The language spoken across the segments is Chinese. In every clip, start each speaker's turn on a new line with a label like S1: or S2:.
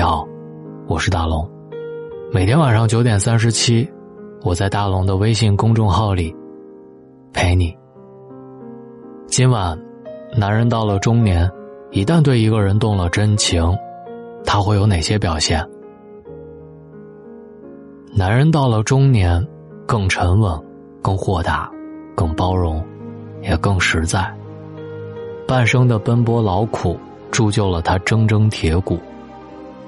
S1: 你好，我是大龙。每天晚上九点三十七，我在大龙的微信公众号里陪你。今晚，男人到了中年，一旦对一个人动了真情，他会有哪些表现？男人到了中年，更沉稳，更豁达，更包容，也更实在。半生的奔波劳苦，铸就了他铮铮铁骨；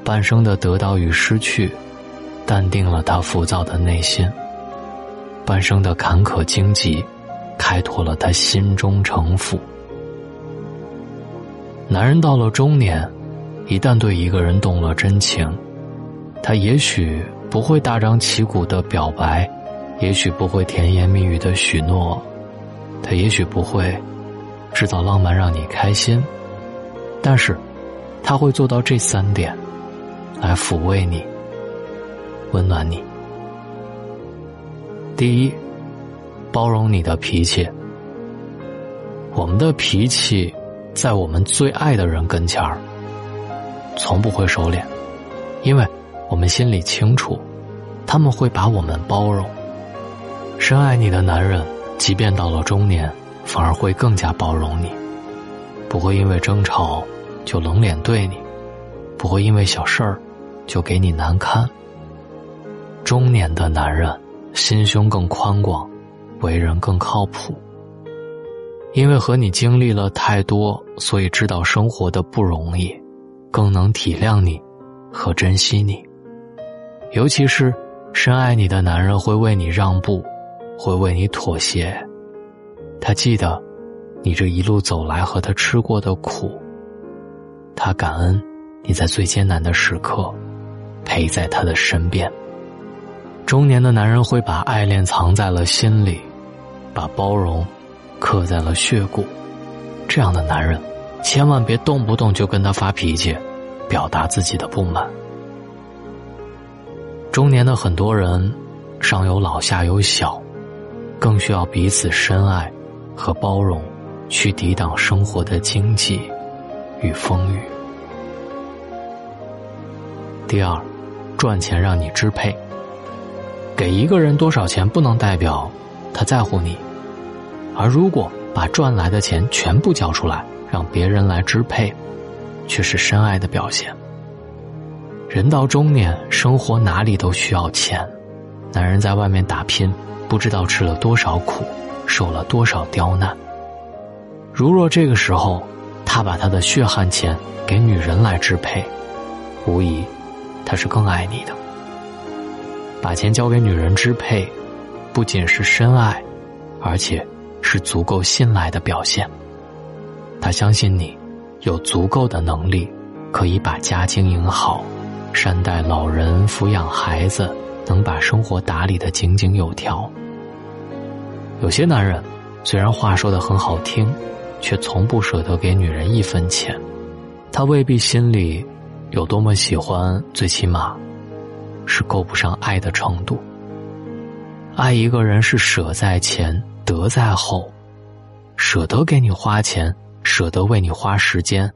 S1: 半生的得到与失去，淡定了他浮躁的内心；半生的坎坷荆棘，开拓了他心中城府。男人到了中年，一旦对一个人动了真情，他也许。不会大张旗鼓的表白，也许不会甜言蜜语的许诺，他也许不会制造浪漫让你开心，但是他会做到这三点，来抚慰你，温暖你。第一，包容你的脾气。我们的脾气，在我们最爱的人跟前儿，从不会收敛，因为。我们心里清楚，他们会把我们包容。深爱你的男人，即便到了中年，反而会更加包容你，不会因为争吵就冷脸对你，不会因为小事儿就给你难堪。中年的男人心胸更宽广，为人更靠谱。因为和你经历了太多，所以知道生活的不容易，更能体谅你和珍惜你。尤其是深爱你的男人会为你让步，会为你妥协。他记得你这一路走来和他吃过的苦，他感恩你在最艰难的时刻陪在他的身边。中年的男人会把爱恋藏在了心里，把包容刻在了血骨。这样的男人，千万别动不动就跟他发脾气，表达自己的不满。中年的很多人，上有老下有小，更需要彼此深爱和包容，去抵挡生活的荆棘与风雨。第二，赚钱让你支配。给一个人多少钱不能代表他在乎你，而如果把赚来的钱全部交出来，让别人来支配，却是深爱的表现。人到中年，生活哪里都需要钱。男人在外面打拼，不知道吃了多少苦，受了多少刁难。如若这个时候，他把他的血汗钱给女人来支配，无疑，他是更爱你的。把钱交给女人支配，不仅是深爱，而且是足够信赖的表现。他相信你有足够的能力，可以把家经营好。善待老人，抚养孩子，能把生活打理的井井有条。有些男人虽然话说的很好听，却从不舍得给女人一分钱。他未必心里有多么喜欢，最起码是够不上爱的程度。爱一个人是舍在前，得在后，舍得给你花钱，舍得为你花时间，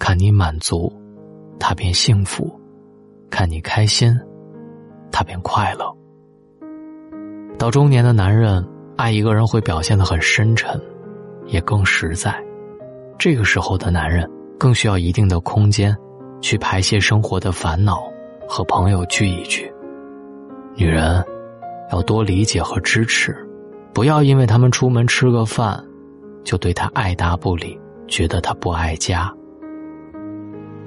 S1: 看你满足，他便幸福。看你开心，他便快乐。到中年的男人爱一个人会表现的很深沉，也更实在。这个时候的男人更需要一定的空间，去排泄生活的烦恼，和朋友聚一聚。女人要多理解和支持，不要因为他们出门吃个饭，就对他爱答不理，觉得他不爱家。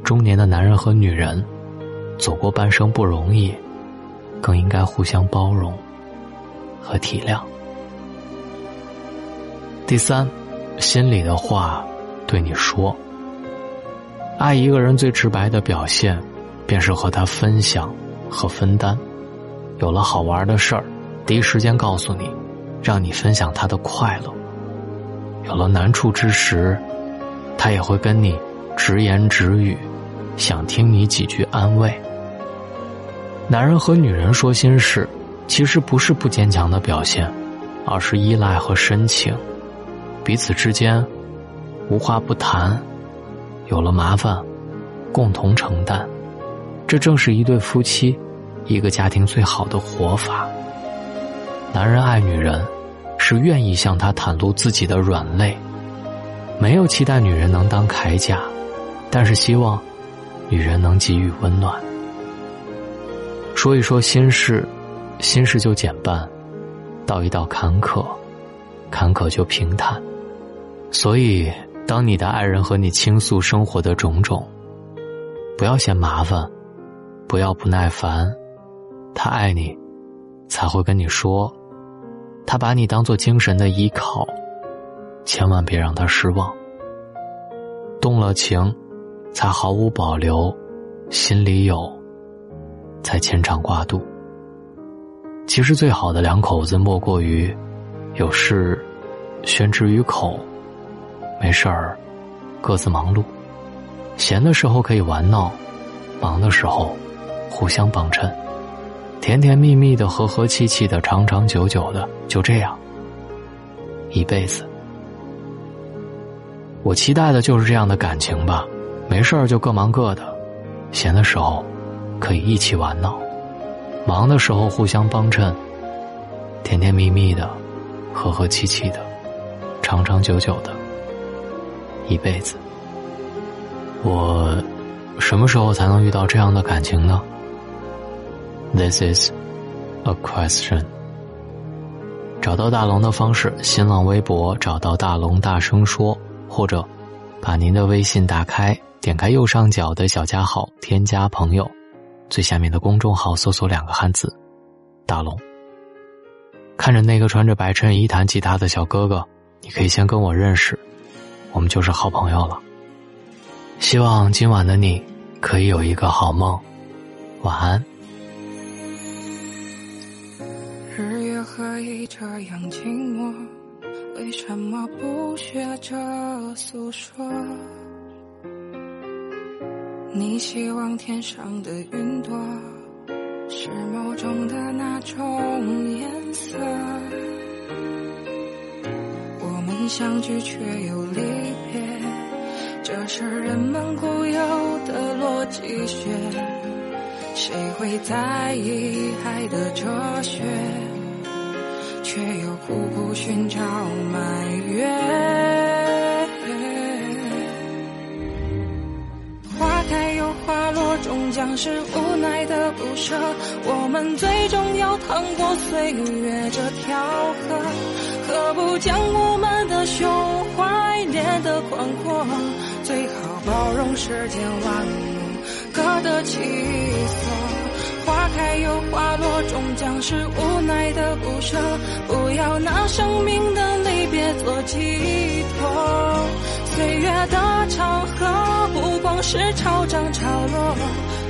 S1: 中年的男人和女人。走过半生不容易，更应该互相包容和体谅。第三，心里的话对你说。爱一个人最直白的表现，便是和他分享和分担。有了好玩的事儿，第一时间告诉你，让你分享他的快乐。有了难处之时，他也会跟你直言直语。想听你几句安慰。男人和女人说心事，其实不是不坚强的表现，而是依赖和深情。彼此之间无话不谈，有了麻烦共同承担，这正是一对夫妻、一个家庭最好的活法。男人爱女人，是愿意向她袒露自己的软肋，没有期待女人能当铠甲，但是希望女人能给予温暖。说一说心事，心事就减半；道一道坎坷，坎坷就平坦。所以，当你的爱人和你倾诉生活的种种，不要嫌麻烦，不要不耐烦，他爱你，才会跟你说。他把你当做精神的依靠，千万别让他失望。动了情，才毫无保留，心里有，才牵肠挂肚。其实最好的两口子，莫过于有事宣之于口，没事儿各自忙碌。闲的时候可以玩闹，忙的时候互相帮衬。甜甜蜜蜜的，和和气气的，长长久久的，就这样，一辈子。我期待的就是这样的感情吧。没事儿就各忙各的，闲的时候可以一起玩闹，忙的时候互相帮衬，甜甜蜜蜜的，和和气气的，长长久久的，一辈子。我什么时候才能遇到这样的感情呢？This is a question。找到大龙的方式：新浪微博找到大龙，大声说，或者把您的微信打开，点开右上角的小加号，添加朋友，最下面的公众号搜索两个汉字“大龙”。看着那个穿着白衬衣弹吉他的小哥哥，你可以先跟我认识，我们就是好朋友了。希望今晚的你可以有一个好梦，晚安。
S2: 何以这样寂寞？为什么不学着诉说？你希望天上的云朵是梦中的那种颜色？相聚却又离别，这是人们固有的逻辑学。谁会在意爱的哲学？却又苦苦寻找埋怨。终将是无奈的不舍。我们最终要趟过岁月这条河，何不将我们的胸怀练得宽阔？最好包容世间万物各得其所。花开又花落，终将是无奈的不舍。不要拿生命的离别做寄托。岁月的长河，不光是潮涨潮落。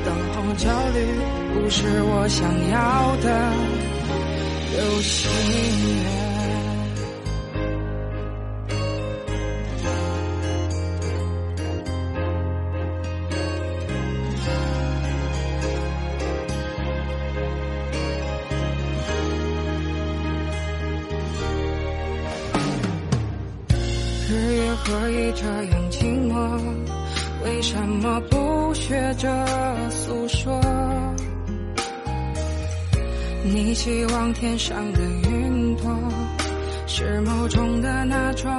S2: 等候焦虑，不是我想要的流星何以这样寂寞？为什么不学着诉说？你希望天上的云朵是梦中的那种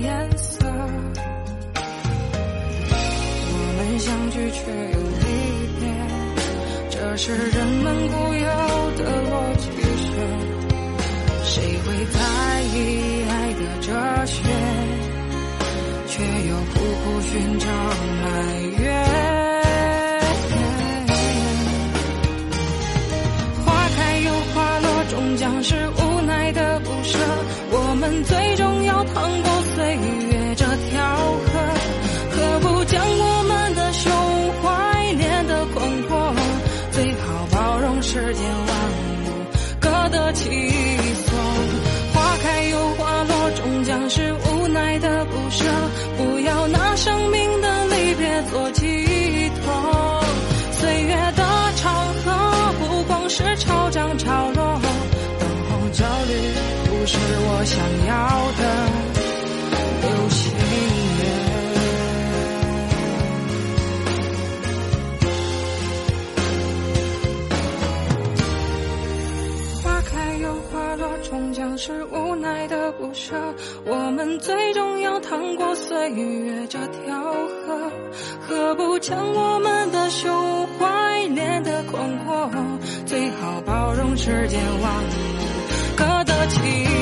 S2: 颜色？我们相聚却又离别，这是人们固有的逻辑学。谁会在意爱的哲学？寻找埋怨。不舍，我们最终要趟过岁月这条河，何不将我们的胸怀练得宽阔？最好包容世间万物，各得其。